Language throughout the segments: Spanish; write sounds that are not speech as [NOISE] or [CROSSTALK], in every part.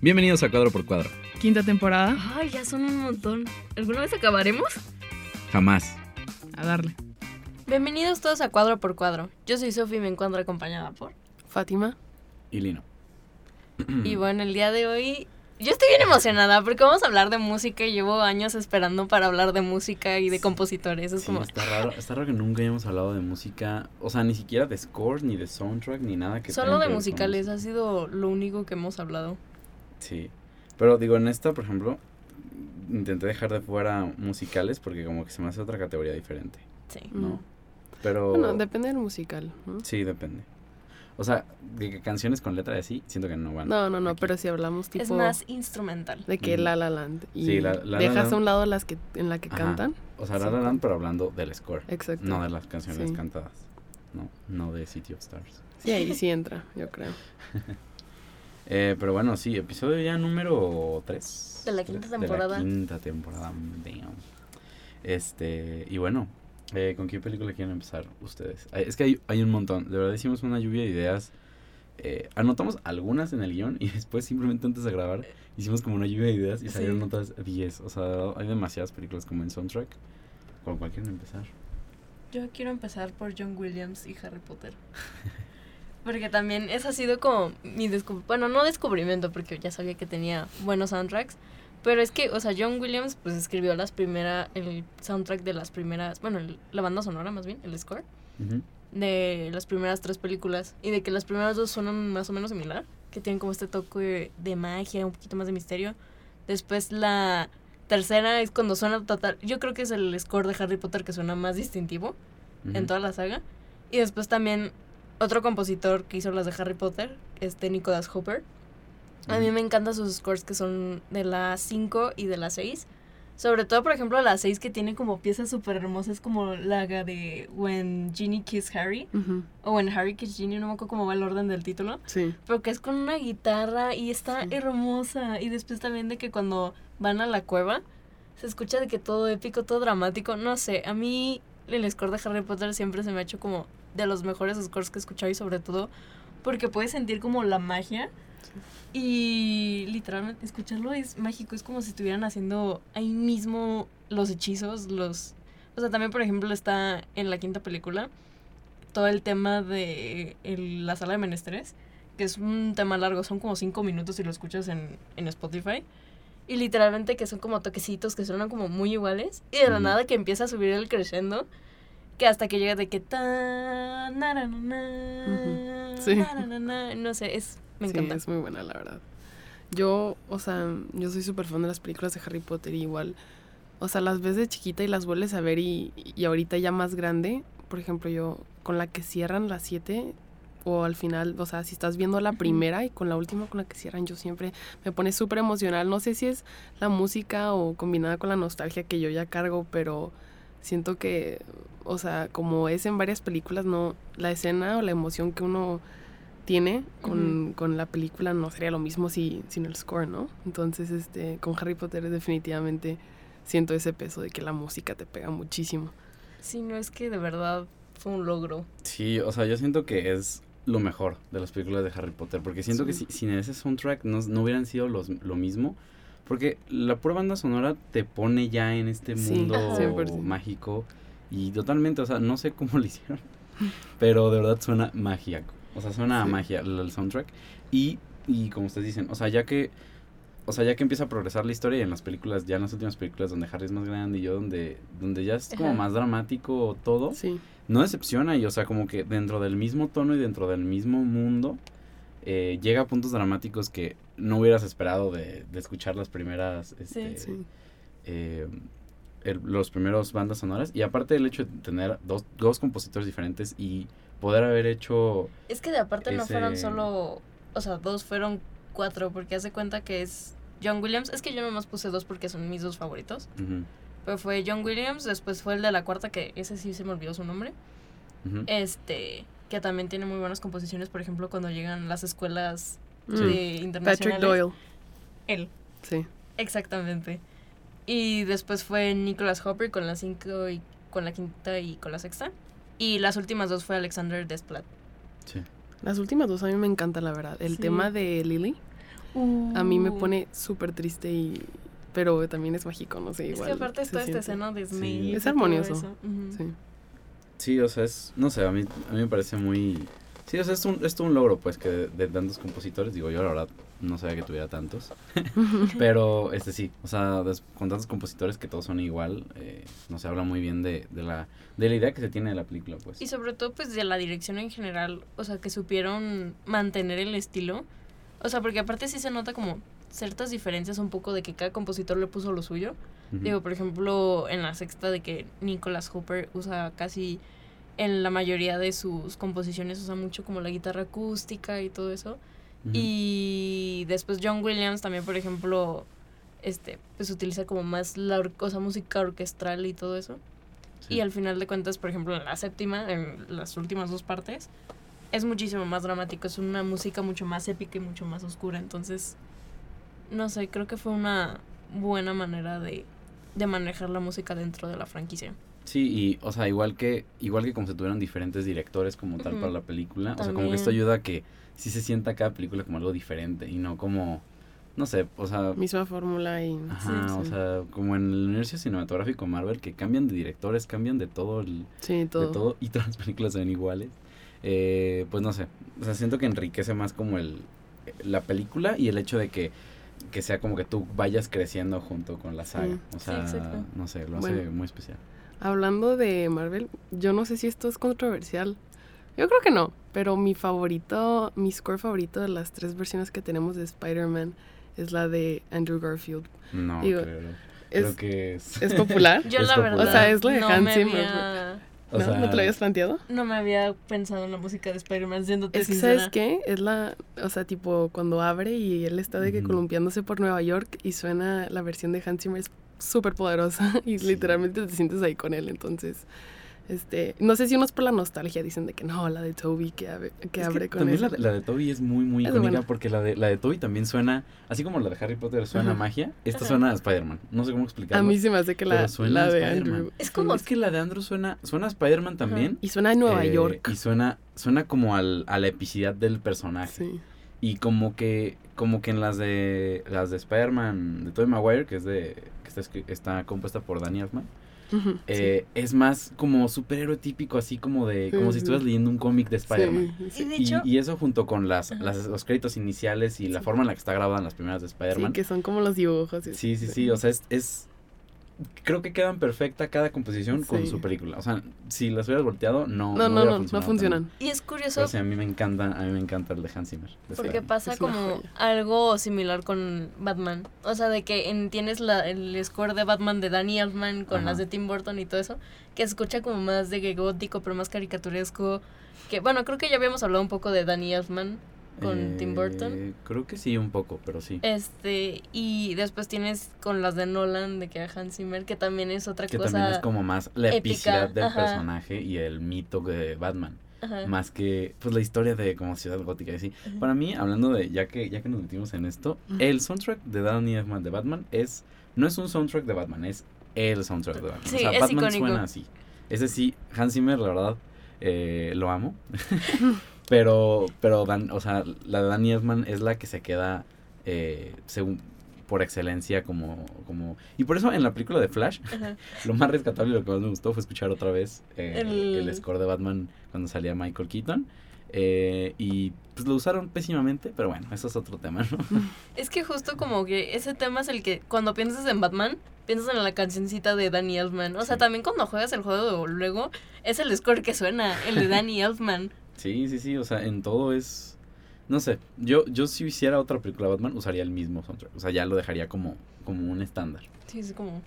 Bienvenidos a Cuadro por Cuadro. Quinta temporada. Ay, ya son un montón. ¿Alguna vez acabaremos? Jamás. A darle. Bienvenidos todos a Cuadro por Cuadro. Yo soy Sofi y me encuentro acompañada por. Fátima. Y Lino. [CLEARS THROAT] Y bueno, el día de hoy. Yo estoy bien emocionada porque vamos a hablar de música y llevo años esperando para hablar de música y de compositores. Es Sí, como. está raro, está raro que nunca hayamos hablado de música, o sea, ni siquiera de scores, ni de soundtrack, ni nada que Solo de musicales, ha sido lo único que hemos hablado. Sí. Pero digo, en esta, por ejemplo, intenté dejar de fuera musicales porque como que se me hace otra categoría diferente, Sí. ¿no? Mm. Pero Bueno, depende del musical. ¿no? sí, depende. O sea, de que canciones con letra de así, siento que no van. No, no, no, aquí. pero si hablamos tipo Es más instrumental. de que. La La Land y Sí, La- La La dejas a un lado las que en la que Ajá. cantan. O sea, La Sí. La Land, pero hablando del score, Exacto. no de las canciones Sí. cantadas. No, no de City of Stars. Sí, ahí sí entra, yo creo. [LAUGHS] Eh, pero bueno, sí, episodio ya número 3. De la quinta temporada. De la quinta temporada, damn. Este, y bueno, eh, ¿con qué película quieren empezar ustedes? Es que hay, hay un montón, de verdad hicimos una lluvia de ideas. Eh, anotamos algunas en el guion y [LAUGHS] después simplemente antes de grabar hicimos como una lluvia de ideas y Sí. salieron otras 10. O sea, hay demasiadas películas como en soundtrack. ¿Con cuál quieren empezar? Yo quiero empezar por John Williams y Harry Potter. [LAUGHS] Porque también ese ha sido como mi descubrimiento. Bueno, no descubrimiento, porque ya sabía que tenía buenos soundtracks. Pero es que, o sea, John Williams pues escribió las primeras, el soundtrack de las primeras, bueno, el- la banda sonora más bien, el score, de las primeras tres películas. Y de que las primeras dos suenan más o menos similar, que tienen como este toque de magia, un poquito más de misterio. Después la tercera es cuando suena total, yo creo que es el score de Harry Potter que suena más distintivo en Ujú. toda la saga. Y después también otro compositor que hizo las de Harry Potter, este Nicholas Hopper. A mí me encantan sus scores que son de la 5 y de la 6. Sobre todo, por ejemplo, la 6 que tiene como piezas súper hermosas como la de When Ginny Kissed Harry o When Harry Kissed Ginny, no me acuerdo cómo va el orden del título. Sí. Pero que es con una guitarra y está Sí. hermosa. Y después también de que cuando van a la cueva se escucha de que todo épico, todo dramático. No sé, a mí el score de Harry Potter siempre se me ha hecho como de los mejores scores que he escuchado y sobre todo porque puedes sentir como la magia. Y literalmente escucharlo es mágico, es como si estuvieran haciendo ahí mismo los hechizos, los... O sea, también por ejemplo está en la quinta película todo el tema de el- la sala de menesteres, que es un tema largo, son como cinco minutos si lo escuchas en, en Spotify. Y literalmente que son como toquecitos que suenan como muy iguales. Y de la nada que empieza a subir el crescendo. Que hasta que llega de que ta na, na, na, na, Ujú. Sí. na, na, na, na, No sé, es me Sí, encanta. es muy buena, la verdad. Yo, o sea, yo soy súper fan de las películas de Harry Potter y igual, o sea, las ves de chiquita y las vuelves a ver y, y ahorita ya más grande, por ejemplo, yo con la que cierran las siete o al final, o sea, si estás viendo la primera y con la última con la que cierran, yo siempre me pone súper emocional. No sé si es la música o combinada con la nostalgia que yo ya cargo, pero siento que, o sea, como es en varias películas, no, la escena o la emoción que uno tiene con, con la película no sería lo mismo si, sin el score, ¿no? Entonces, este, con Harry Potter definitivamente siento ese peso de que la música te pega muchísimo. Sí, no es que de verdad fue un logro. Sí, o sea, yo siento que es lo mejor de las películas de Harry Potter, porque siento que si, sin ese soundtrack no, no hubieran sido los, lo mismo, porque la pura banda sonora te pone ya en este Sí, mundo Ajá. 100%. mágico y totalmente, o sea, no sé cómo [LAUGHS] lo hicieron, pero de verdad suena magia, o sea, suena a magia el, el soundtrack y, y como ustedes dicen, o sea, ya que... O sea, ya que empieza a progresar la historia y en las películas, ya en las últimas películas donde Harry es más grande y yo donde, donde ya es como Ajá. más dramático todo, Sí, no decepciona y o sea como que dentro del mismo tono y dentro del mismo mundo eh, llega a puntos dramáticos que no hubieras esperado de, de escuchar las primeras este, sí. eh, el- los primeros bandas sonoras y aparte el hecho de tener dos, dos compositores diferentes y poder haber hecho Es que de aparte no fueron solo, o sea, dos, fueron cuatro, porque hace cuenta que es John Williams. Es que yo nomás puse dos porque son mis dos favoritos. Pero fue John Williams, después fue el de la cuarta, que ese sí se me olvidó su nombre. Este, que también tiene muy buenas composiciones, por ejemplo, cuando llegan las escuelas De Patrick. Doyle. Él, Sí. exactamente. Y después fue Nicholas Hopper con la cinco y con la quinta y con la sexta. Y las últimas dos fue Alexander Desplat. Sí. Las últimas dos a mí me encantan, la verdad. El Sí. tema de Lily. a mí me Uh. pone súper triste y... Pero también es mágico, no sé, Es igual. que aparte toda esta escena de Sí. Snape. Es armonioso. Sí. Sí, o sea, es, no sé, a mí, a mí me parece muy... Sí, o sea, es un, es un logro, pues, que de, de tantos compositores, digo, yo la verdad no sabía que tuviera tantos, [LAUGHS] pero este sí, o sea, des- con tantos compositores que todos son igual, eh, no se habla muy bien de, de, la, de la idea que se tiene de la película, pues. Y sobre todo, pues, de la dirección en general, o sea, que supieron mantener el estilo. O sea, porque aparte sí se nota como ciertas diferencias un poco de que cada compositor le puso lo suyo. Digo, por ejemplo, en la sexta de que Nicholas Hooper usa casi en la mayoría de sus composiciones usa mucho como la guitarra acústica y todo eso. Y después John Williams también, por ejemplo, este, pues utiliza como más la sea, música orquestral y todo eso. Sí. Y al final de cuentas, por ejemplo, en la séptima, en las últimas dos partes, es muchísimo más dramático, es una música mucho más épica y mucho más oscura. Entonces, no sé, creo que fue una buena manera de, de manejar la música dentro de la franquicia. Sí, y, o sea, igual que, igual que como se tuvieron diferentes directores como tal para la película, o sea, como que esto ayuda a que sí se sienta cada película como algo diferente y no como, no sé, o sea, Misma fórmula y... Ajá, sí, o sí. sea, como en el universo cinematográfico Marvel, que cambian de directores, cambian de todo, el, Sí, todo. de todo, y todas las películas se ven iguales. Eh, pues no sé, o sea, siento que enriquece más como el la película y el hecho de que, que sea como que tú vayas creciendo junto con la saga. Sí. O sea, exacto. no sé, lo hace Bueno. muy especial. Hablando de Marvel, yo no sé si esto es controversial. Yo creo que no, pero mi favorito, mi score favorito de las tres versiones que tenemos de Spider-Man es la de Andrew Garfield. No, Digo, creo, Es, creo que es... [LAUGHS] es popular. [LAUGHS] Yo Es la popular. verdad O sea, es lo de no Hans Zimmer, había, o ¿No? sea, ¿No te lo habías planteado? no me había pensado en la música de Spider-Man, siéndote Es que, sincera. ¿sabes qué? Es la, o sea, tipo, cuando abre y él está de que columpiándose por Nueva York y suena la versión de Hans Zimmer es súper poderosa [LAUGHS] y Sí. literalmente te sientes ahí con él, entonces, este, no sé si uno es por la nostalgia, dicen de que no, la de Toby que, abre- que abre con también él. la, de- la de Toby es muy, muy Es icónica buena. porque la de, la de Toby también suena, así como la de Harry Potter suena a Ajá. magia, esta Ajá. suena a Spider-Man. No sé cómo explicarlo. A mí se me hace que la, suena la de Spider-Man. Andrew. Es como- Es que la de Andrew suena, suena a Spider-Man también. Y suena en Nueva eh, York. Y suena, suena como al, a la epicidad del personaje. Sí. Y como que, como que en las de las de Spider-Man de Tobey Maguire, que es de, que está, está compuesta por Danny Elfman, eh, es más como superhéroe típico, así como de, como si estuvieras leyendo un cómic de Spider-Man. sí, Y sí. de Y, hecho, y eso junto con las, las- los créditos iniciales y la forma en la que está grabada en las primeras de Sí, Spider-Man. que son como los dibujos. Sí, sí, sí, o sea, es, es- creo que quedan perfecta cada composición con su película. O sea, si las hubieras volteado, no No, no, no, funcionan. también. y es curioso Pero sí, a mí me encanta, a mí me encanta el de Hans Zimmer. de Porque pasa como algo similar con Batman. O sea, de que en- tienes la, el score de Batman de Danny Elfman con Ajá. las de Tim Burton y todo eso, que se escucha como más de gótico, pero más caricaturesco. Que bueno, creo que ya habíamos hablado un poco de Danny Elfman con Tim Burton. Eh, Creo que sí, un poco, pero sí. Este, y después tienes con las de Nolan, de que a Hans Zimmer, que también es otra que cosa. también es como más la épica, epicidad del ajá. personaje y el mito de Batman. Ajá. Más que pues la historia de como ciudad gótica y así. Ajá. Para mí, hablando de, ya que, ya que nos metimos en esto, el soundtrack de Danny Elfman de Batman es, no es un soundtrack de Batman, es el soundtrack de Batman. Sí, o sea, Batman icónico. suena así. Ese sí, Hans Zimmer, la verdad, eh, lo amo. [LAUGHS] pero, pero, Dan, o sea, la de Danny Elfman es la que se queda, eh, según, por excelencia como, como... Y por eso en la película de Flash, Ajá. [LAUGHS] lo más rescatable y lo que más me gustó fue escuchar otra vez eh, El- el... score de Batman cuando salía Michael Keaton. Eh, y pues lo usaron pésimamente, pero bueno, eso es otro tema, ¿no? [LAUGHS] Es que justo como que ese tema es el que cuando piensas en Batman, piensas en la cancioncita de Danny Elfman. O sea, Sí. también cuando juegas el juego luego, es el score que suena, el de [LAUGHS] Danny Elfman. Sí, sí, sí, o sea, en todo es... No sé, yo, yo si hiciera otra película de Batman usaría el mismo soundtrack, o sea, ya lo dejaría como, como un estándar, Sí, es como...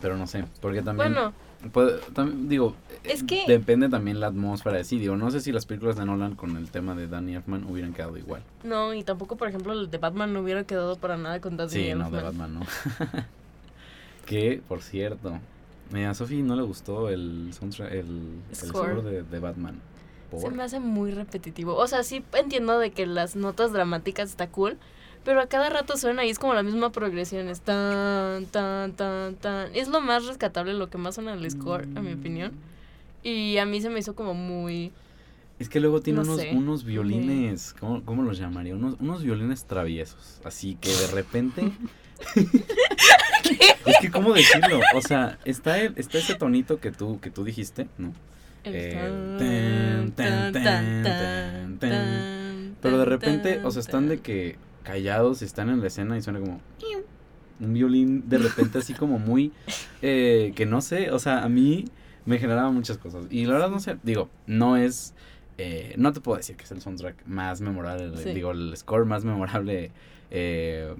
pero no sé, porque también... Bueno, puede- también digo, Es eh, que- depende también la atmósfera de sí, digo, no sé si las películas de Nolan con el tema de Danny Elfman hubieran quedado igual. no, y tampoco, por ejemplo, el de Batman no hubiera quedado para nada con Danny Sí, Elfman. no, de Batman no. [LAUGHS] que, por cierto, a Sophie no le gustó el el, el Score. de, de Batman. Se ¿Por? me hace muy repetitivo. O sea, sí entiendo de que las notas dramáticas está cool, pero a cada rato suena y es como la misma progresión. Es tan, tan, tan, tan. Es lo más rescatable, lo que más suena en el score, a mi opinión. Y a mí se me hizo como muy... Es que luego tiene No unos, sé. unos violines, ¿cómo, cómo los llamaría? Unos, unos violines traviesos. Así que de repente. [LAUGHS] es que, ¿cómo decirlo? O sea, está, el- está ese tonito que tú, que tú dijiste, ¿no? Pero de repente, o sea, están de que callados, están en la escena y suena como un violín de repente así como muy eh, que no sé, o sea, a mí me generaba muchas cosas y la verdad no sé, digo, no es eh, no te puedo decir que es el soundtrack más memorable, Sí. digo, el score más memorable eh,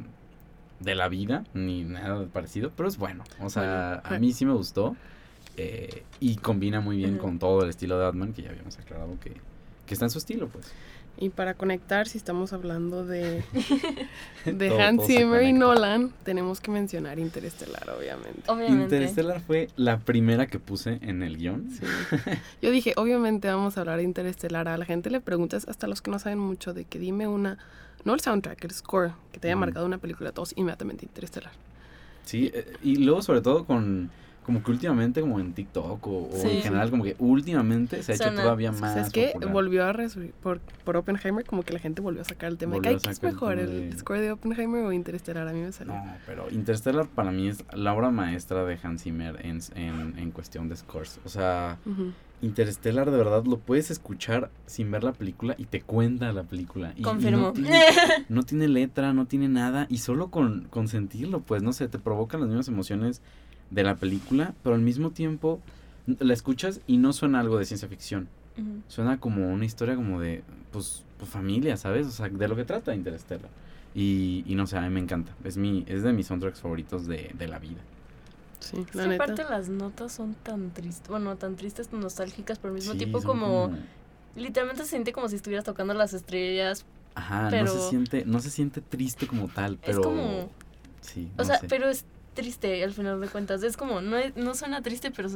de la vida, ni nada parecido, pero es bueno, o sea, a mí sí me gustó eh, y combina muy bien con todo el estilo de Batman que ya habíamos aclarado que, que está en su estilo, pues. Y para conectar, si estamos hablando de, [LAUGHS] de Todo- Hans Zimmer y. Nolan, tenemos que mencionar Interestelar, obviamente. Obviamente. Interstellar fue la primera que puse en el guion. Sí. Yo dije, obviamente vamos a hablar de Interestelar. A la gente le preguntas, hasta los que no saben mucho, de que dime una, no el soundtrack, el score, que te haya marcado una película, todos inmediatamente Interestelar. Sí, eh, y luego sobre todo con como que últimamente como en TikTok o, en general como que últimamente se ha hecho todavía más ¿Sabes qué? popular. Volvió a por, por Oppenheimer, como que la gente volvió a sacar el tema Volvió a "Ay, ¿qué es mejor, el de- score de Oppenheimer o Interestelar? A mí me salió. No, pero Interstellar para mí es la obra maestra de Hans Zimmer en, en, en cuestión de scores. O sea. Interstellar de verdad lo puedes escuchar sin ver la película y te cuenta la película. Y, y Confirmo. no, tiene, [LAUGHS] no tiene letra, no tiene nada y solo con, con sentirlo, pues no sé, te provocan las mismas emociones de la película, pero al mismo tiempo la escuchas y no suena algo de ciencia ficción. Suena como una historia como de, pues, pues, familia, ¿sabes? O sea, de lo que trata Interstellar. Y, y no sé, a mí me encanta. Es mi es de mis soundtracks favoritos de, de la vida. Sí, la que neta. aparte las notas son tan tristes, bueno, tan tristes, nostálgicas, pero al mismo Sí, tiempo como, literalmente se siente como si estuvieras tocando las estrellas. Ajá, no pero- se siente, no se siente triste como tal, pero... es como, Sí, o no sea, sé. pero es triste al final de cuentas. Es como, no, es- no suena triste, pero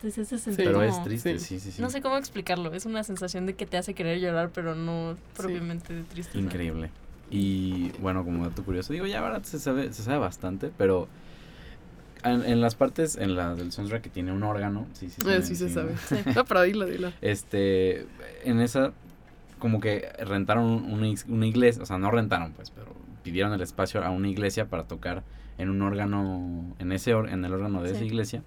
te hace sentir Pero es triste, sí. sí, sí, sí. No sé cómo explicarlo. Es una sensación de que te hace querer llorar, pero no propiamente de tristeza. Increíble. Y bueno, como dato curioso, digo, ya verdad se sabe, se sabe bastante, pero en, en las partes, en la del soundtrack que tiene un órgano, sí, sí, Eh, me- sí se sabe. Sí. No, pero dilo, dilo. Este, en esa, como que rentaron una, una iglesia, o sea, no rentaron, pues, pero pidieron el espacio a una iglesia para tocar en un órgano, en ese, or- en el órgano de esa Sí. iglesia,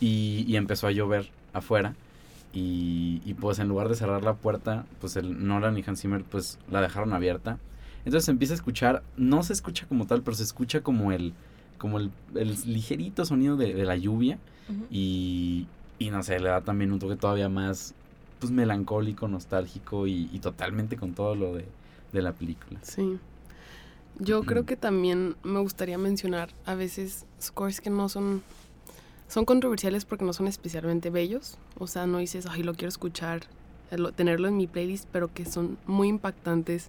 y, y empezó a llover afuera, y, y pues en lugar de cerrar la puerta, pues el Nolan y Hans Zimmer, pues la dejaron abierta, entonces se empieza a escuchar, no se escucha como tal, pero se escucha como el, como el, el ligerito sonido de, de la lluvia, y no sé, le da también un toque todavía más pues melancólico, nostálgico y, y totalmente con todo lo de, de la película. Sí. Yo creo que también me gustaría mencionar a veces scores que no son son controversiales porque no son especialmente bellos, o sea, no dices, "Ay, lo quiero escuchar, eh, lo- tenerlo en mi playlist", pero que son muy impactantes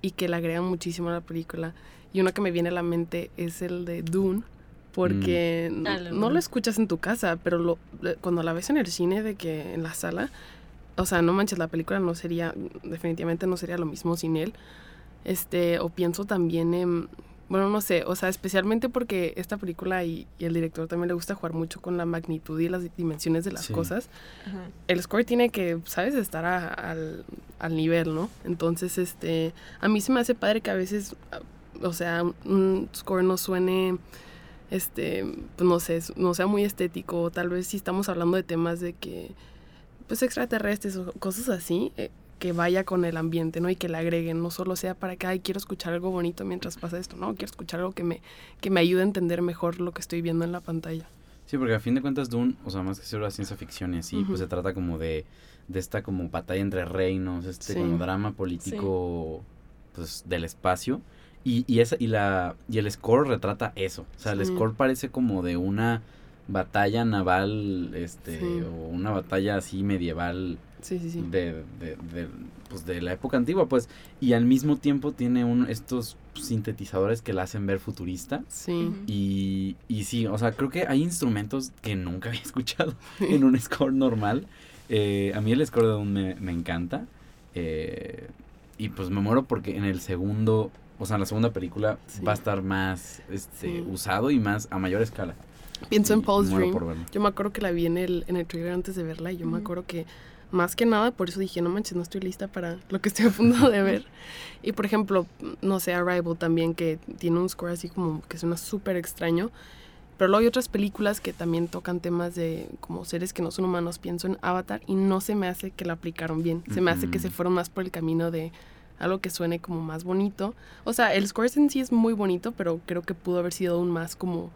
y que le agregan muchísimo a la película. Y uno que me viene a la mente es el de Dune, porque n- Ah, no lo escuchas en tu casa, pero lo, le- cuando la ves en el cine de que en la sala, o sea, no manches, la película no sería, definitivamente no sería lo mismo sin él. Este, o pienso también en, bueno, no sé, o sea, especialmente porque esta película y, y el director también le gusta jugar mucho con la magnitud y las dimensiones de las Sí. cosas. Ajá. El score tiene que, ¿sabes?, estar a- al, al nivel, ¿no? Entonces, este, a mí se me hace padre que a veces, o sea, un- score no suene, este, pues no sé, no sea muy estético, o tal vez si estamos hablando de temas de que, pues extraterrestres o cosas así, eh, que vaya con el ambiente, ¿no? Y que le agreguen, no solo sea para que, ay, quiero escuchar algo bonito mientras pasa esto, no, quiero escuchar algo que me, que me ayude a entender mejor lo que estoy viendo en la pantalla. Sí, porque a fin de cuentas Dune, o sea, más que ser una ciencia ficción y así, pues se trata como de, de esta como batalla entre reinos, este Sí. como drama político, pues del espacio. Y, y, esa, y, la, y el score retrata eso. O sea, el Sí. score parece como de una batalla naval, este, o una batalla así medieval Sí, sí, sí. de, de, de, pues de la época antigua, pues, y al mismo tiempo tiene un, estos sintetizadores que la hacen ver futurista. Sí. Y, y sí, o sea, creo que hay instrumentos que nunca había [LAUGHS] escuchado en un score normal. Eh, a mí el score de Dune me, me encanta. eh, y pues me muero porque en el segundo, o sea, en la segunda película Sí. va a estar más este, Sí. usado y más a mayor escala. Pienso en Paul's Dream. Yo me acuerdo que la vi en el, en el trailer antes de verla y yo me acuerdo que, Más que nada, por eso dije, no manches, no estoy lista para lo que estoy a punto de ver. y por ejemplo, no sé, Arrival también, que tiene un score así como que suena súper extraño. Pero luego hay otras películas que también tocan temas de como seres que no son humanos. Pienso en Avatar y no se me hace que la aplicaron bien. Se me hace que se fueron más por el camino de algo que suene como más bonito. O sea, el score en sí es muy bonito, pero creo que pudo haber sido aún más como...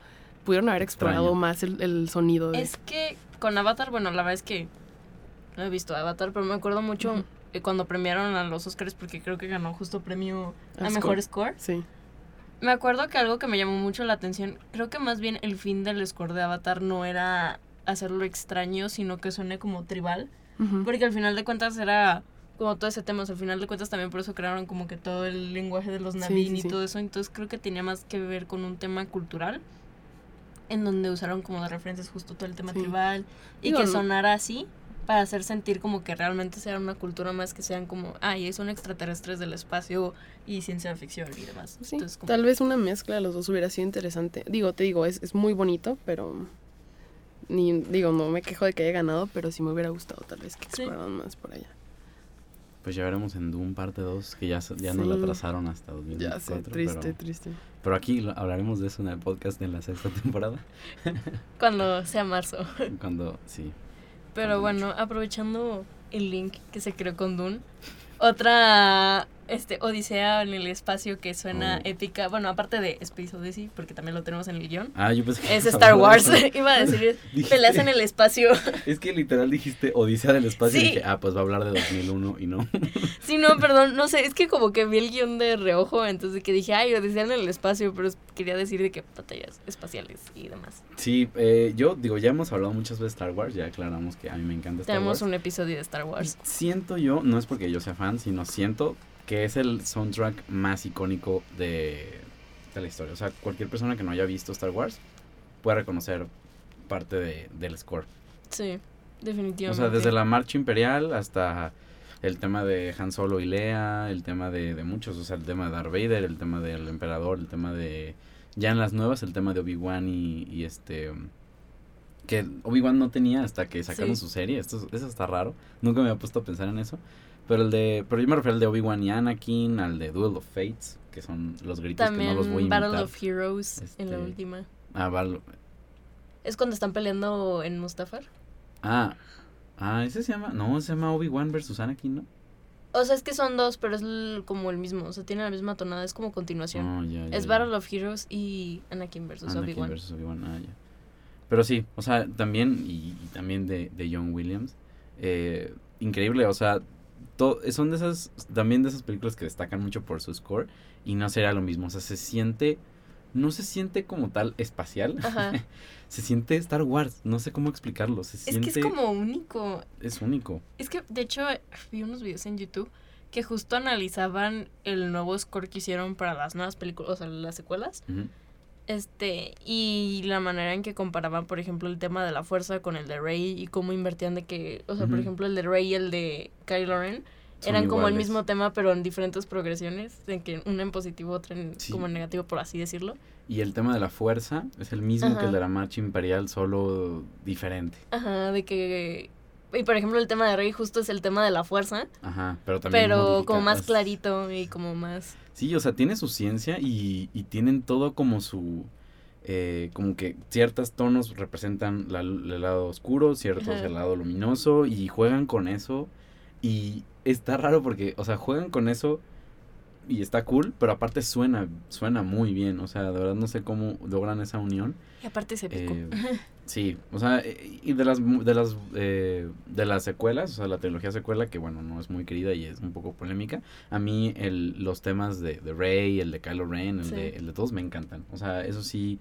Pudieron haber explorado más el, sonido. Es que con Avatar, bueno, la verdad es que no he visto Avatar, pero me acuerdo mucho cuando premiaron a los Oscars porque creo que ganó justo premio a, mejor score. Sí. Me acuerdo que algo que me llamó mucho la atención, creo que más bien el fin del score de Avatar no era hacerlo extraño, sino que suene como tribal. Porque al final de cuentas era como todo ese tema, al final de cuentas también por eso crearon como que todo el lenguaje de los Navin y todo eso, entonces creo que tenía más que ver con un tema cultural, en donde usaron como de referencias justo todo el tema tribal y que sonara así para hacer sentir como que realmente sea una cultura más que sean como, ay, son extraterrestres del espacio y ciencia ficción y demás. Tal vez una mezcla de los dos hubiera sido interesante. Digo, te digo, es, es muy bonito, pero ni digo, no me quejo de que haya ganado, pero sí me hubiera gustado tal vez que exploraran más por allá. Pues ya veremos en Doom parte 2, que ya, ya nos la trazaron hasta 2024. Ya sé, triste, triste. Pero aquí hablaremos de eso en el podcast en la sexta temporada. [LAUGHS] Cuando sea marzo. Cuando, sí. Pero bueno, aprovechando el link que se creó con Dune, otra este Odisea en el espacio que suena oh. épica. Bueno, aparte de Space Odyssey, porque también lo tenemos en el guion. Ah, yo pensé que Es [LAUGHS] Star Wars. [LAUGHS] Iba a decir [LAUGHS] peleas en el espacio. Es que literal dijiste Odisea del espacio y dije, ah, pues va a hablar de 2001 y no. Sí, no, perdón, no sé, es que como que vi el guion de reojo, entonces que dije, ay, Odisea en el espacio, pero quería decir de que batallas espaciales y demás. Sí, eh, yo digo, ya hemos hablado muchas veces de Star Wars, ya aclaramos que a mí me encanta Star Tenemos un episodio de Star Wars. siento yo, no es porque yo sea fan, sino siento que es el soundtrack más icónico de, la historia. O sea, cualquier persona que no haya visto Star Wars puede reconocer parte de, del score. Sí, definitivamente. O sea, desde la marcha imperial hasta el tema de Han Solo y Leia, el tema de, de muchos, o sea, el tema de Darth Vader, el tema del emperador, el tema de... Ya en las nuevas, el tema de Obi-Wan y, este que Obi-Wan no tenía hasta que sacaron su serie. Esto, eso está raro. Nunca me había puesto a pensar en eso. Pero el de. Pero yo me refiero al de Obi-Wan y Anakin, al de Duel of Fates, que son los gritos que no los voy a imitar. Battle of Heroes en la este, última. Ah, Battle. Es cuando están peleando en Mustafar. Ah. Ah, ese se llama. No, se llama Obi-Wan versus Anakin, ¿no? O sea, es que son dos, pero es como el mismo. O sea, tiene la misma tonada. Es como continuación. Oh, ya, ya, es Battle of Heroes y Anakin versus Obi-Wan. Anakin versus Obi-Wan, ah, ya. Pero sí, o sea, también, y, también de, de John Williams. Eh, increíble, o sea, son de esas, también de esas películas que destacan mucho por su score y no sería lo mismo, o sea, se siente, no se siente como tal espacial, [LAUGHS] se siente Star Wars, no sé cómo explicarlo, se es que es como único. Es único. Es que, de hecho, vi unos videos en YouTube que justo analizaban el nuevo score que hicieron para las nuevas películas, o sea, las secuelas. Este, y la manera en que comparaban, por ejemplo, el tema de la fuerza con el de Rey y cómo invertían de que, o sea, por ejemplo, el de Rey y el de Kylo Ren eran como el mismo tema, pero en diferentes progresiones, en que una en positivo, otra en como en negativo, por así decirlo. Y el tema de la fuerza es el mismo que el de la marcha imperial, solo diferente. Ajá, de que y por ejemplo, el tema de Rey justo es el tema de la fuerza. Ajá, pero también. Pero como más clarito y como más. Sí, o sea, tiene su ciencia y, y tienen todo como su... Eh, como que ciertos tonos representan el lado oscuro, ciertos el lado luminoso y juegan con eso. Y está raro porque, o sea, juegan con eso y está cool, pero aparte suena, suena muy bien. O sea, de verdad no sé cómo logran esa unión. Y aparte se épico. Eh, [LAUGHS] sí, o sea, eh, y de las de las eh, de las secuelas, o sea, la trilogía secuela que bueno, no es muy querida y es un poco polémica. A mí el, los temas de, de Rey, el de Kylo Ren, el, de, el de todos me encantan. O sea, eso sí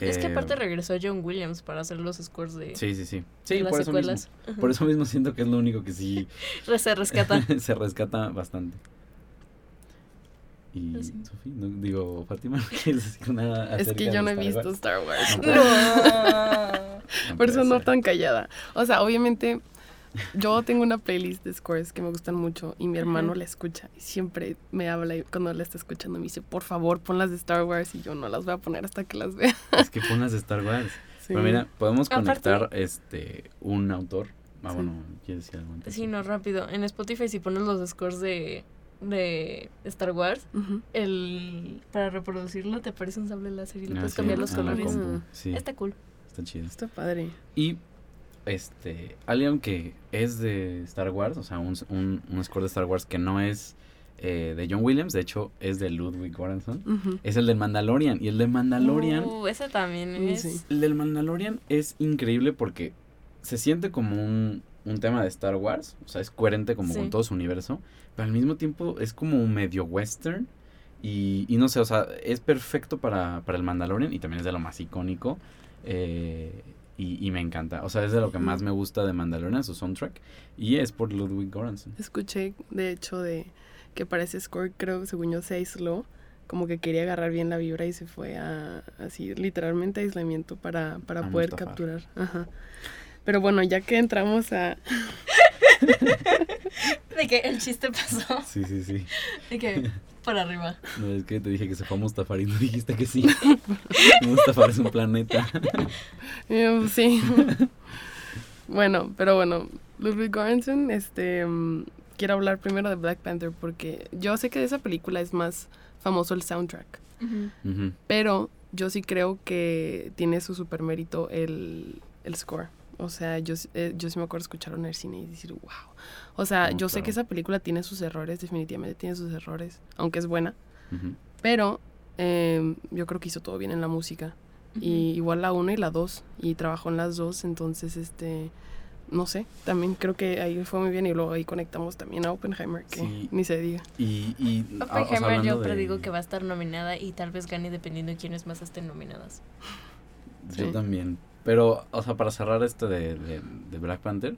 es que aparte regresó John Williams para hacer los scores de Sí, sí, sí. Sí, por eso mismo. Por eso mismo siento que es lo único que sí [LAUGHS] se rescata. [LAUGHS] se rescata bastante. Y Sofía, no, digo, Fátima, ¿no [LAUGHS] quieres decir nada Es que yo no he visto Star Wars. Por eso no tan callada. O sea, obviamente yo tengo una playlist de scores que me gustan mucho y mi hermano la escucha y siempre me habla y cuando la está escuchando me dice, por favor, pon las de Star Wars y yo no las voy a poner hasta que las vea. Es que pon las de Star Wars. [LAUGHS] Pero mira, podemos conectar este un autor Ah, Sí. bueno, ¿quieres decir algo antes? Sí, no, rápido. En Spotify si pones los scores de, de Star Wars, el para reproducirlo te aparece un sable láser y le Ah, puedes sí, cambiar los la colores. compu, Sí, Está cool. Está chido. Está padre. Y este, alguien que es de Star Wars, o sea, un, un, un score de Star Wars que no es eh, de John Williams, de hecho es de Ludwig Göransson, es el del Mandalorian. Y el de Mandalorian, Uh, ese también es. sí. el del Mandalorian es increíble porque se siente como un, un tema de Star Wars, o sea, es coherente como Sí. con todo su universo, pero al mismo tiempo es como un medio western. Y, y no sé, o sea, es perfecto para, para el Mandalorian y también es de lo más icónico. Eh, y, y me encanta. O sea, es de lo que más me gusta de Mandalorian, su soundtrack. Y es por Ludwig Göransson. Escuché, de hecho, de que para ese score, creo, según yo, se aisló. Como que quería agarrar bien la vibra y se fue a, así, literalmente aislamiento para, para A poder Mustafar. capturar. Ajá. Pero bueno, ya que entramos a... [LAUGHS] De que el chiste pasó. Sí, sí, sí. De que por arriba. No, es que te dije que se fue a Mustafar y no dijiste que sí. [LAUGHS] Mustafar es un planeta. [LAUGHS] Eh, sí. [LAUGHS] bueno, pero bueno, Ludwig Göransson, este, mm, quiero hablar primero de Black Panther porque yo sé que de esa película es más famoso el soundtrack, pero yo sí creo que tiene su super mérito el, el score. O sea, yo, eh, yo sí me acuerdo escucharlo en el cine y decir, wow. O sea, No, yo sé que esa película tiene sus errores, definitivamente tiene sus errores, aunque es buena, Ujú. pero eh, yo creo que hizo todo bien en la música. Y igual la 1 y la 2. Y trabajó en las dos. Entonces, este. No sé. También creo que ahí fue muy bien. Y luego ahí conectamos también a Oppenheimer. Que Sí. ni se diga. Y, y ah, o sea, Oppenheimer yo de- predigo que va a estar nominada y tal vez gane dependiendo de quiénes más estén nominadas. Yo Sí. también. Pero, o sea, para cerrar esto de, de, de Black Panther,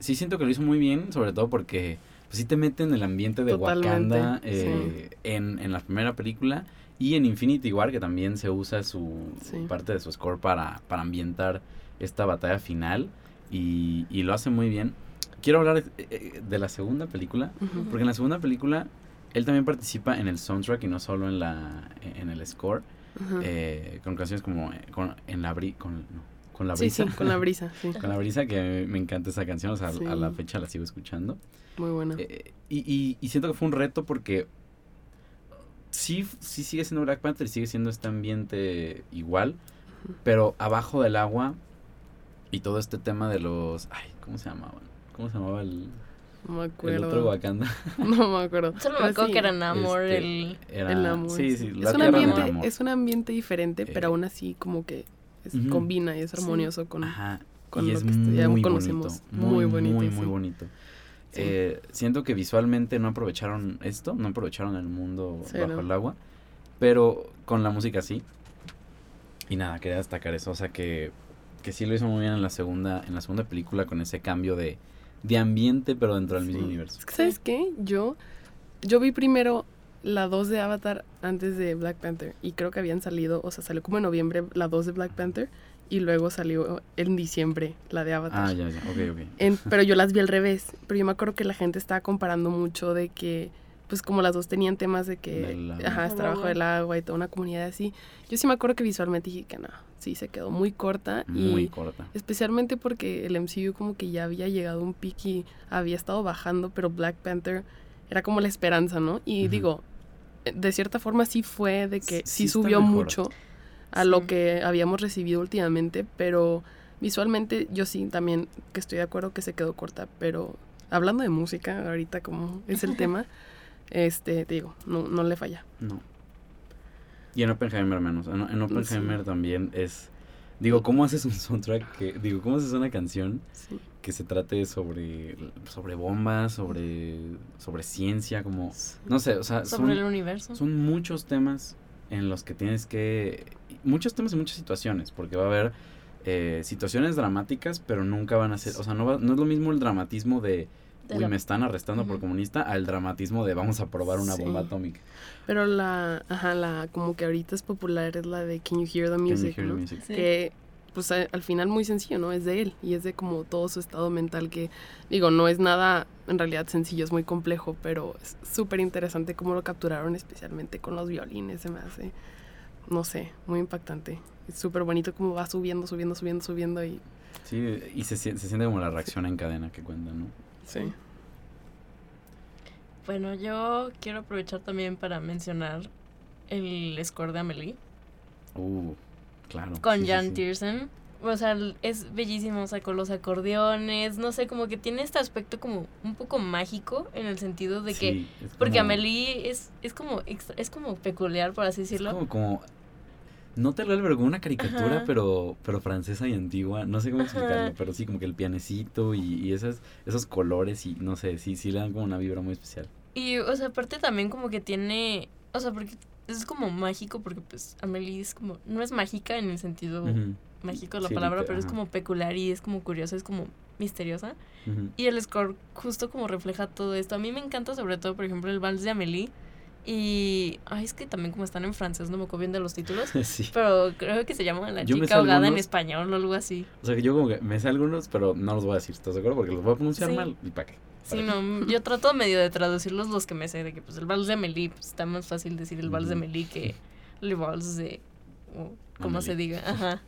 sí siento que lo hizo muy bien, sobre todo porque pues, sí te mete en el ambiente de Totalmente, Wakanda eh, en, en la primera película y en Infinity War, que también se usa su Sí. parte de su score para, para ambientar esta batalla final y, y lo hace muy bien. Quiero hablar eh, eh, de la segunda película, porque en la segunda película él también participa en el soundtrack y no solo en, la, en el score eh, con canciones como con, en la con, no, con la sí, brisa. sí, con la brisa. Sí. Con la brisa, que me encanta esa canción, o sea, Sí. a la fecha la sigo escuchando. Muy buena. Eh, y, y, y siento que fue un reto porque sí, sí sigue siendo Black Panther y sigue siendo este ambiente igual, pero abajo del agua y todo este tema de los... Ay, ¿cómo se llamaban? ¿Cómo se llamaba el, no me el acuerdo. otro Wakanda? [LAUGHS] No me acuerdo. Solo me acuerdo sí, que era Namor, Este, el... Era, el Namor, Sí, sí. sí, la es, un ambiente, Namor. es un ambiente diferente, Eh, pero aún así como que es- combina y es Sí. armonioso con... Ajá. con y lo es que ya muy conocemos. bonito. Muy Muy, bonito, Muy, sí. muy bonito. Sí. Eh, siento que visualmente no aprovecharon esto, no aprovecharon el mundo bajo el agua, pero con la música sí. Y nada, quería destacar eso, o sea que, que sí lo hizo muy bien en la segunda, en la segunda película con ese cambio de, de ambiente, pero dentro del mismo universo. Es que, ¿sabes qué? Yo, yo vi primero la 2 de Avatar antes de Black Panther. Y creo que habían salido, o sea, salió como en noviembre la 2 de Black Panther. Y luego salió en diciembre la de Avatar. Ah, ya, ya, ok, ok. En- [LAUGHS] pero yo las vi al revés. Pero yo me acuerdo que la gente estaba comparando mucho de que, pues como las dos tenían temas de que, ajá, Del está bajo agua. del agua y toda una comunidad así. Yo sí me acuerdo que visualmente dije que no, sí, se quedó muy corta. Muy y corta. Especialmente porque el MCU como que ya había llegado a un pic y había estado bajando, pero Black Panther era como la esperanza, ¿no? Y digo, de cierta forma sí fue de que Sí subió mejor. mucho a lo que habíamos recibido últimamente, pero visualmente yo sí también que estoy de acuerdo que se quedó corta, pero hablando de música, ahorita como es el [LAUGHS] tema, este, te digo, no, no le falla. No. Y en Oppenheimer menos. En, en Oppenheimer Sí. también es... Digo, ¿cómo haces un soundtrack que... Digo, ¿cómo haces una canción Sí. que se trate sobre, sobre bombas, sobre, sobre ciencia, como, no sé, o sea, Sobre el son, universo. son muchos temas en los que tienes que, muchos temas y muchas situaciones, porque va a haber eh, situaciones dramáticas, pero nunca van a ser, o sea, no, va- no es lo mismo el dramatismo de, De uy, la- me están arrestando por Ujú. comunista, al dramatismo de vamos a probar una Sí. bomba atómica. Pero la, ajá, la como que ahorita es popular es la de Can You Hear the Can you Music, hear the ¿no? music? Sí. que pues a- al final muy sencillo, ¿no? Es de él y es de como todo su estado mental que digo, no es nada en realidad sencillo, es muy complejo, pero es súper interesante cómo lo capturaron especialmente con los violines, se me hace, no sé, muy impactante. Es súper bonito cómo va subiendo, subiendo, subiendo, subiendo y Sí, y se, se siente como la reacción en cadena que cuentan, ¿no? Sí. Bueno, yo quiero aprovechar también para mencionar el score de Amelie Uh, claro. con sí, Jan sí. Tiersen. O sea, es bellísimo, o sea, con los acordeones, no sé, como que tiene este aspecto como un poco mágico en el sentido de que Sí, es porque Amelie es es como es como peculiar por así Es decirlo. como, como no te lo como una caricatura, Ajá. pero pero francesa y antigua. No sé cómo Ajá. explicarlo, pero sí, como que el pianecito y, y esas, esos colores y no sé, sí, sí le dan como una vibra muy especial. Y, o sea, aparte también como que tiene, o sea, porque es como mágico, porque pues Amelie es como, no es mágica en el sentido mágico de la Sí, palabra, literal, pero es como peculiar y es como curiosa, es como misteriosa. Y el score justo como refleja todo esto. A mí me encanta sobre todo, por ejemplo, el vals de Amelie. Y, ay, es que también como están en francés, no me acuerdo bien de los títulos. [LAUGHS] sí. Pero creo que se llama La Yo chica ahogada en español o algo así. O sea que yo como que me sé algunos, pero no los voy a decir, ¿estás de acuerdo? Porque los voy a pronunciar Sí. mal y para qué. Sí, ¿Para qué? no, yo [LAUGHS] trato medio de traducirlos los que me sé, de que pues el vals de Amelie, pues está más fácil decir el vals de Ujú. Amelie que el vals de, o como se diga, [LAUGHS] ajá.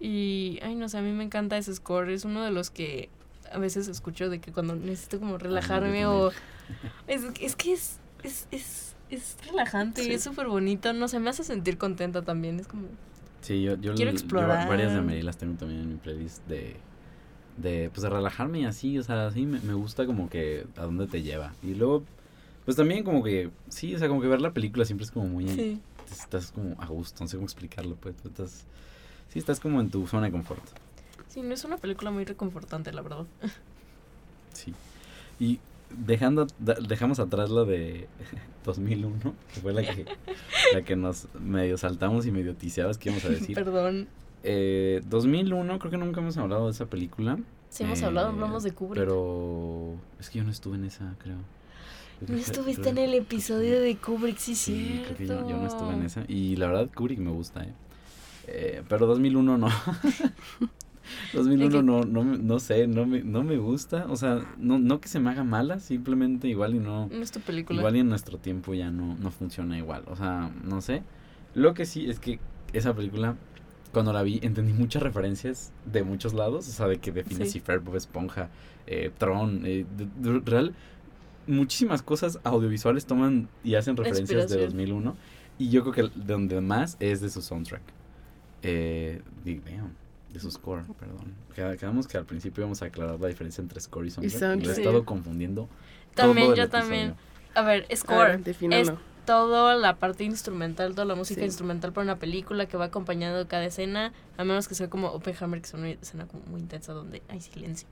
Y, ay, no sé, a mí me encanta ese score, es uno de los que a veces escucho de que cuando necesito como relajarme yo o... Es, es que es, es, es, es relajante y es súper bonito, no sé, me hace sentir contenta también, es como... Sí, yo, yo, Quiero yo explorar. varias de Amelie las tengo también en mi playlist de, de, pues, de relajarme y así, o sea, sí, me, me gusta como que a dónde te lleva. Y luego, pues también como que, sí, o sea, como que ver la película siempre es como muy, Sí. estás como a gusto, no sé cómo explicarlo, pues, estás, sí, estás como en tu zona de confort, Sí, no es una película muy reconfortante, la verdad. sí. Y dejando, dejamos atrás la de [LAUGHS] 2001, que fue la que, la que nos medio saltamos y medio tiseabas que íbamos a decir. Perdón. Eh, 2001, creo que nunca hemos hablado de esa película. Sí, hemos Eh, hablado, hablamos de Kubrick. Pero es que yo no estuve en esa, creo. No estuviste creo- en el episodio de Kubrick, sí, Sí, cierto. creo que yo, yo no estuve en esa. Y la verdad, Kubrick me gusta, ¿eh? Eh, pero 2001 no. [LAUGHS] 2001 que- no, no, me- no sé, no me, no me gusta. O sea, no, no que se me haga mala, simplemente igual y no. No es tu película. Igual y en nuestro tiempo ya no, no funciona igual. O sea, no sé. Lo que sí es que esa película, cuando la vi, entendí muchas referencias de muchos lados. O sea, de que define Sí. Cipher, Bob Esponja, eh, Tron, eh, de- de- real. Muchísimas cosas audiovisuales toman y hacen referencias de Inspiración. 2001. Y yo creo que de donde más es de su soundtrack. Eh, damn, de su score, perdón. Quedamos que al principio íbamos a aclarar la diferencia entre score y soundtrack. Y, lo he soundtrack. estado Sí. confundiendo. También, todo el yo también. A ver, A score. ver, defínalo. Toda la parte instrumental, toda la música Sí. instrumental para una película que va acompañando de cada escena. A menos que sea como Oppenheimer, que es una escena como muy intensa donde hay silencio.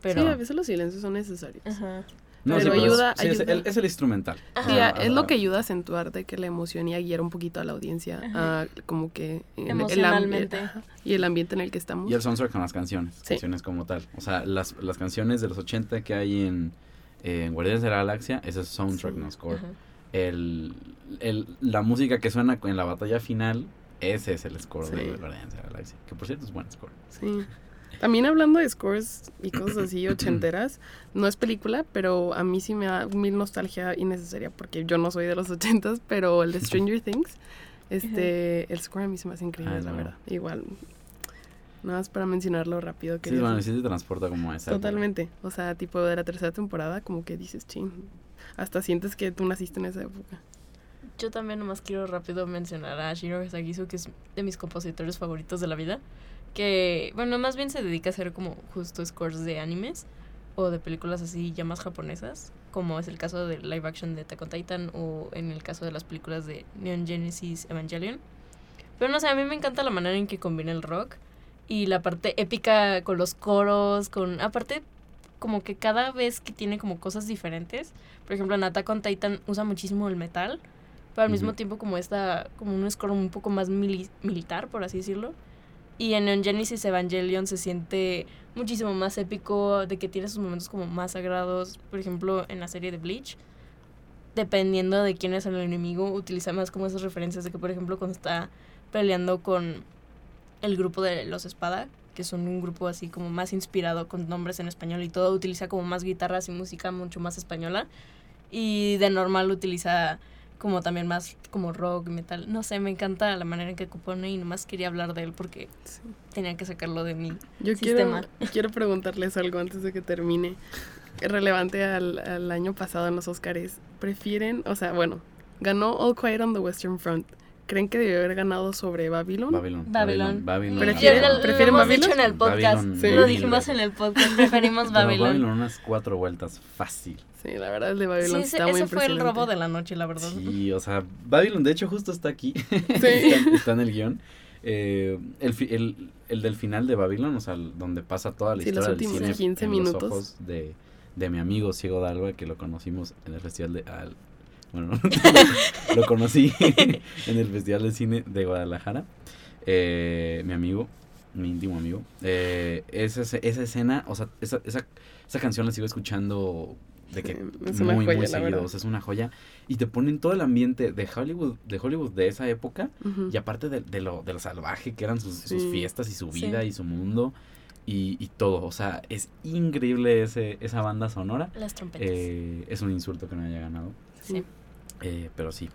Pero. Sí, a veces los silencios son necesarios. Ajá. No, Pero sí, pero es- ayuda- sí, es, ayuda. el, es el instrumental. Ajá. Sí, Ajá, a- es lo que ayuda a acentuar de que la emoción y a guiar un poquito a la audiencia, a como que en el Emocionalmente. ajá, y el ambiente en el que estamos. Y el soundtrack con las canciones, Sí. canciones como tal. O sea, las, las canciones de los 80 que hay en, en Guardianes de la Galaxia, ese es soundtrack, Sí. no score. Ajá. El, el, la música que suena en la batalla final, ese es el score Sí. de Guardianes de la Galaxia. Que por cierto es buen score. Sí. También hablando de scores y cosas así [CLEARS THROAT] ochenteras, no es película, pero a mí sí me da mil nostalgia innecesaria porque yo no soy de los ochentas, pero el de Stranger [LAUGHS] Things, este, el score a mí se me hace increíble, Ah, la no. verdad. Igual, nada más para mencionarlo rápido. Sí, bueno, decir. sí te transporta como a esa época. Totalmente. O sea, tipo de la tercera temporada, como que dices, ching. Hasta sientes que tú naciste en esa época. Yo también nomás quiero rápido mencionar a Shiro Sagisu, que es de mis compositores favoritos de la vida. Que, bueno, más bien se dedica a hacer como justo scores de animes o de películas así ya más japonesas, como es el caso de live action de Attack on Titan o en el caso de las películas de Neon Genesis Evangelion. Pero no sé, a mí me encanta la manera en que combina el rock y la parte épica con los coros, con aparte como que cada vez que tiene como cosas diferentes, por ejemplo en Attack on Titan usa muchísimo el metal, pero al mismo Ujú. tiempo como esta, como un score un poco más mili- militar, por así decirlo. Y en Genesis Evangelion se siente muchísimo más épico, de que tiene sus momentos como más sagrados. Por ejemplo, en la serie de Bleach, dependiendo de quién es el enemigo, utiliza más como esas referencias de que, por ejemplo, cuando está peleando con el grupo de los Espada, que son un grupo así como más inspirado con nombres en español y todo, utiliza como más guitarras y música mucho más española. Y de normal utiliza como también más como rock, metal. No sé, me encanta la manera en que compone y nomás quería hablar de él porque Sí. tenía que sacarlo de mí. Yo Sistema. quiero, quiero preguntarles algo antes de que termine. Relevante al, al año pasado en los Oscars. ¿Prefieren, o sea, bueno, ganó All Quiet on the Western Front. ¿Creen que debió haber ganado sobre Babylon? Babylon. Babylon. Babylon. ¿Prefieren- Ya lo- lo prefieren hemos Babylon? dicho en el podcast. Babylon, Sí. Lo dijimos en el podcast. Preferimos Pero Babylon. Babylon unas cuatro vueltas fácil. Sí, la verdad, el de Sí, Babylon ese, está muy ese fue el robo de la noche, la verdad. Sí, o sea, Babylon de hecho justo está aquí. [LAUGHS] está, está en el guion. Eh, el, el, el del final de Babylon, o sea, donde pasa toda la Sí, los historia del últimos cine 15 en minutos. los ojos de, de mi amigo Ciego Dalva, que lo conocimos en el festival de... al- bueno, [LAUGHS] [LAUGHS] lo conocí en el festival de cine de Guadalajara. Eh, mi amigo, mi íntimo amigo. Eh, esa, esa escena, o sea, esa, esa, esa canción la sigo escuchando de que es una muy, joya, muy la seguido, verdad. o sea, es una joya. Y te ponen todo el ambiente de Hollywood, de Hollywood de esa época, y aparte de, de lo, de lo salvaje que eran sus, sus fiestas y su Sí. vida y su mundo y, y todo. O sea, es increíble ese, esa banda sonora. Las trompetas. Eh, es un insulto que no haya ganado. sí. Eh, pero sí.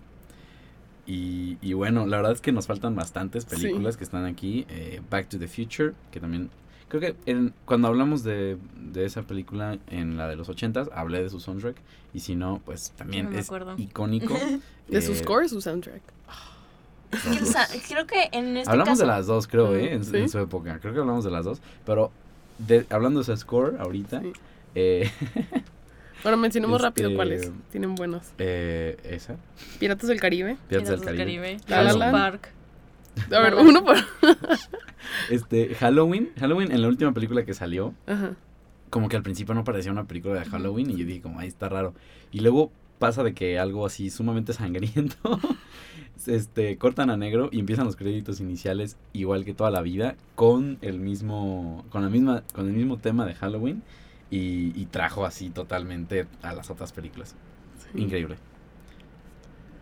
Y, y bueno, la verdad es que nos faltan bastantes Sí. películas que están aquí. Eh, Back to the Future, que también... Creo que en- cuando hablamos de, de esa película en la de los ochentas, hablé de su soundtrack. Y si no, pues también No es acuerdo. icónico. [LAUGHS] ¿De su Eh, score o su soundtrack? Creo que en este hablamos caso... de las dos, creo, ¿eh? En, ¿Sí? en su época. Creo que hablamos de las dos. Pero de, hablando de su score ahorita, Sí. eh, [LAUGHS] Bueno, mencionemos rápido Este- cuáles. Tienen buenos. eh, esa, Piratas del Caribe. Piratas del Piratas Caribe. La La Land. Park. A ver, uno por... [LAUGHS] Este, Halloween, Halloween en la última película que salió, Ajá. como que al principio no parecía una película de Halloween y yo dije como, ahí está raro. Y luego pasa de que algo así sumamente [LAUGHS] sangriento, este, cortan a negro y empiezan los créditos iniciales igual que toda la vida con el mismo, con la misma, con el mismo tema de Halloween y, y trajo así totalmente a las otras películas. Sí. Increíble.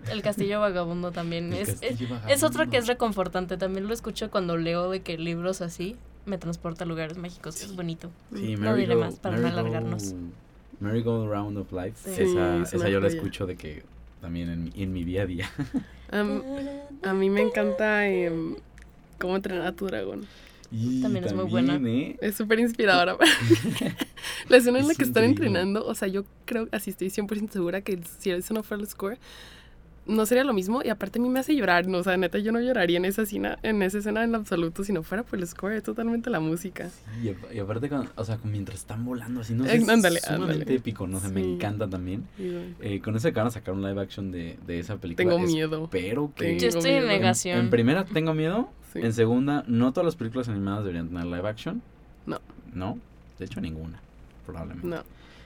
El Castillo Vagabundo también. El Es, es, Castillo es otro que es Vagabundo. reconfortante. También lo escucho cuando leo de que libros así me transporta a lugares mágicos. Es bonito. Sí, No diré Merry más para no alargarnos. Merry Go Round of Life. Sí. Esa, es esa yo la escucho de que también en, mi- en mi día a día. [LAUGHS] A mí me encanta em, cómo entrenar a tu dragón. Y También es muy buena. ¿eh? Es súper inspiradora. [LAUGHS] [LAUGHS] la escena en la Es que están increíble. entrenando, o sea, yo creo, así estoy 100% segura que si eso no fuera el score, no sería lo mismo. Y aparte a mí me hace llorar, no, o sea, neta, yo no lloraría en esa escena, en esa escena en absoluto si no fuera por el score, es totalmente la música. Y, ap- y aparte, cuando- o sea, mientras están volando así, no Eh, sé, es ándale, sumamente ándale. épico, no sé, me Sí. encanta también. Eh, con eso que van a sacar un live action de, de esa película. tengo miedo. Espero que... Tengo Yo estoy en miedo. en, negación. en primera tengo miedo, Sí. en segunda, no todas las películas animadas deberían tener live action. No. No, de hecho ninguna, probablemente. No.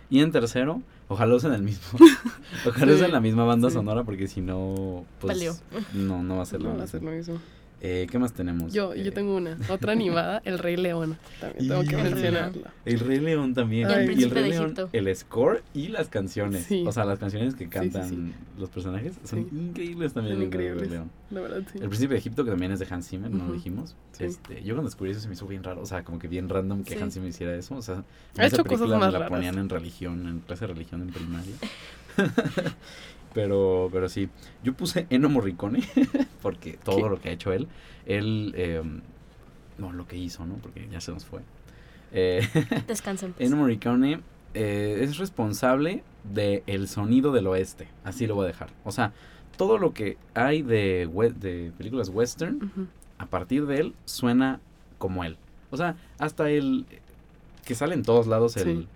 Y en tercero, ojalá usen el mismo. [LAUGHS] ojalá usen la misma banda sonora porque si no, pues no, no va a ser lo No va a ser lo mismo. Eh, ¿Qué más tenemos? Yo, Eh, yo tengo una, otra animada, El Rey León. También tengo que mencionarla. El Rey León también. Y El y el Rey de León, Egipto. el score y las canciones. Sí. O sea, las canciones que sí, cantan sí. los personajes son Sí. increíbles también. Son en el Rey increíbles. León. La verdad, sí. El Príncipe de Egipto, que también es de Hans Zimmer, no lo dijimos. Sí. Este, yo cuando descubrí eso se me hizo bien raro. O sea, como que bien random que Sí. Hans Zimmer hiciera eso. O sea, en Ha esa hecho cosas película me más la raras. ponían en religión, en clase de religión en primaria. [LAUGHS] pero, pero sí. Yo puse Ennio Morricone, [LAUGHS] porque todo ¿Qué? lo que ha hecho él, él, eh, no, lo que hizo, ¿no? Porque ya se nos fue. Eh, [LAUGHS] Descansen. pues. Ennio Morricone eh, es responsable del el sonido del oeste. Así lo voy a dejar. O sea, todo lo que hay de, de películas western, a partir de él, suena como él. O sea, hasta el que sale en todos lados el... Sí.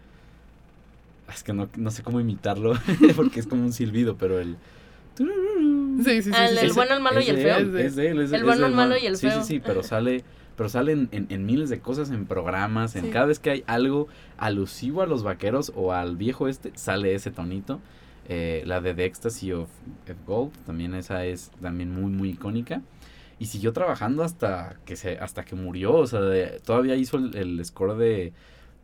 Es que no, no sé cómo imitarlo, [LAUGHS] porque es como un silbido, pero el... Sí, sí, sí. Ah, sí, el sí. bueno, el malo y el feo. él, Es de él, es de- El es bueno, el malo mal- y el sí, feo. Sí, sí, pero sale, pero sale en, en- en miles de cosas, en programas, en Sí. cada vez que hay algo alusivo a los vaqueros o al viejo este, sale ese tonito. Eh, la de The Ecstasy of, of Gold, también esa es también muy, muy icónica. Y siguió trabajando hasta que se, hasta que murió. O sea, de- todavía hizo el, el score de,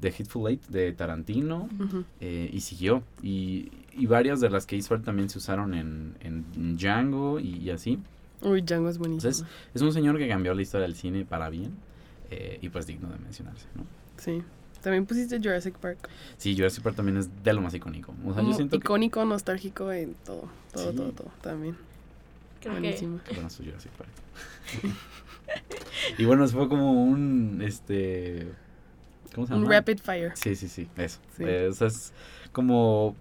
de Hitful Eight de Tarantino. Eh, y siguió. Y, y varias de las que hizo él también se usaron en, en Django y- y así. Uy, Django es buenísimo. Entonces, Es un señor que cambió la historia del cine para bien eh, y pues digno de mencionarse, ¿no? Sí. También pusiste Jurassic Park. Sí, Jurassic Park también es de lo más icónico. O sea, yo que... icónico, nostálgico en todo. Todo, Sí. todo, todo. También. Creo que Buenísimo. Sus Jurassic Park. [LAUGHS] y bueno, fue como un, este... ¿Cómo se llama? Un rapid fire. Sí, sí, sí, eso. Sí. Eh, o sea, es como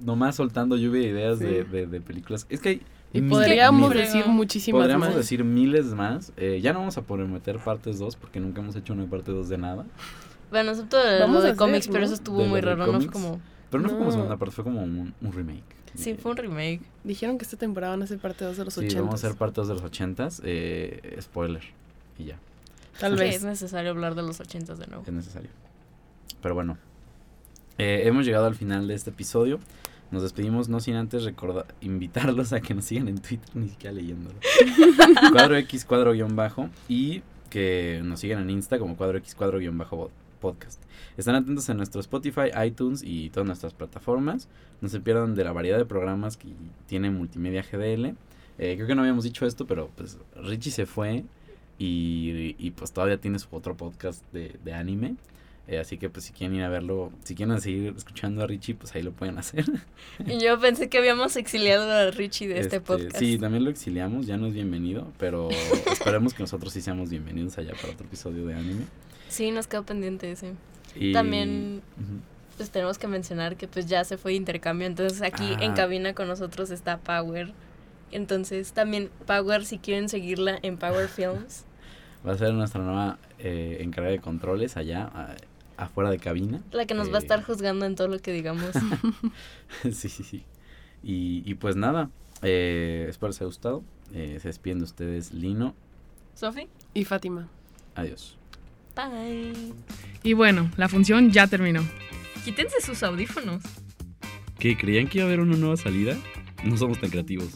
nomás soltando lluvia de ideas Sí. de, de- de películas. Es que hay Y miles- podríamos miles. decir muchísimas Podríamos más. decir miles más. Eh, ya no vamos a prometer partes 2 porque nunca hemos hecho una parte 2 de nada. Bueno, excepto de Vamos lo de cómics, pero ¿no? eso estuvo muy raro, ¿no? Fue como... Pero no, fue como No. segunda parte, fue como un, un remake. Sí, Eh, fue un remake. Dijeron que esta temporada van a ser parte 2 de los Sí, 80. vamos a hacer parte 2 de los 80s. Eh, spoiler. Y ya, Tal vez. es necesario hablar de los ochentas de nuevo. es necesario. Pero bueno, eh, hemos llegado al final de este episodio. Nos despedimos, no sin antes recordar, invitarlos a que nos sigan en Twitter, ni siquiera leyéndolo. [LAUGHS] cuadro X, cuadro guion bajo. Y que nos sigan en Insta como cuadro X, cuadro guion bajo podcast. Están atentos a nuestro Spotify, iTunes y todas nuestras plataformas. No se pierdan de la variedad de programas que tiene Multimedia GDL. Eh, creo que no habíamos dicho esto, pero pues Richie se fue y, y, pues todavía tiene su otro podcast de, de anime. Eh, así que pues si quieren ir a verlo, si quieren seguir escuchando a Richie, pues ahí lo pueden hacer. Y yo pensé que habíamos exiliado a Richie de este, podcast. Sí, también lo exiliamos, ya no es bienvenido, pero [LAUGHS] esperemos que nosotros sí seamos bienvenidos allá para otro episodio de anime. Sí, nos quedó pendiente ese. Y, También- Ujú. Pues tenemos que mencionar que pues ya se fue de intercambio, entonces aquí en Ah. cabina con nosotros está Power. Entonces también Power, si quieren seguirla en Power [LAUGHS] Films. Va a ser nuestra nueva eh, encargada de controles allá, a- afuera de cabina. La que nos va a Eh, estar juzgando en todo lo que digamos. [LAUGHS] sí, sí, sí. Y, y pues nada, eh, espero les haya gustado. Eh, se despiden de ustedes Lino. Sofi, Y Fátima. Adiós. bye. Y bueno, la función ya terminó. Quítense sus audífonos. ¿Qué? ¿Creían que iba a haber una nueva salida? No somos tan creativos.